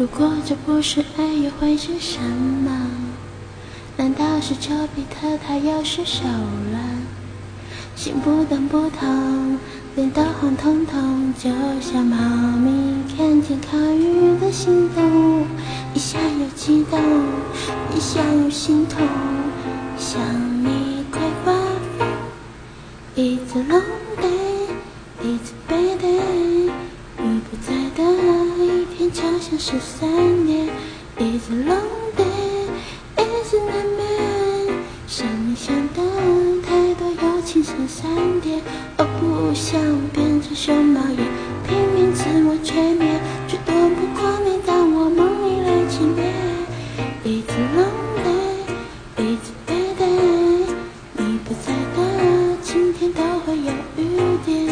如果这不是爱，又会是什么？难道是丘比特他又失手了？心不动不痛，脸都红彤彤，就像猫咪看见烤鱼的心动，一下又激动，一下又心痛，想你快发疯。It's a long day, 就是三年。It's a long day，It's an a m a n 想你想的太多，尤情是三点。我不想变成熊猫，眼拼命自我催眠，却躲不过你当我梦里来见面。It's a long day，It's a bad day，你不在的今天都会有雨。